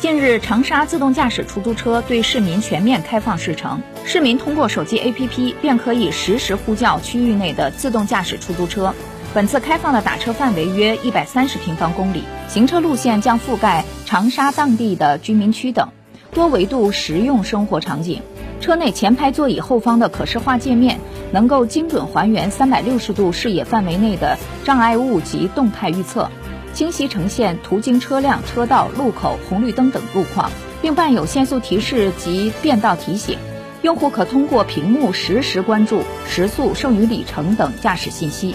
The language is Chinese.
近日，长沙自动驾驶出租车对市民全面开放试乘，市民通过手机 APP 便可以实时呼叫区域内的自动驾驶出租车。本次开放的打车范围约一百三十平方公里，行车路线将覆盖长沙当地的居民区等多维度实用生活场景。车内前排座椅后方的可视化界面能够精准还原三百六十度视野范围内的障碍物及动态预测。清晰呈现途经车辆、车道、路口、红绿灯等路况，并伴有限速提示及变道提醒。用户可通过屏幕实时关注时速、剩余里程等驾驶信息。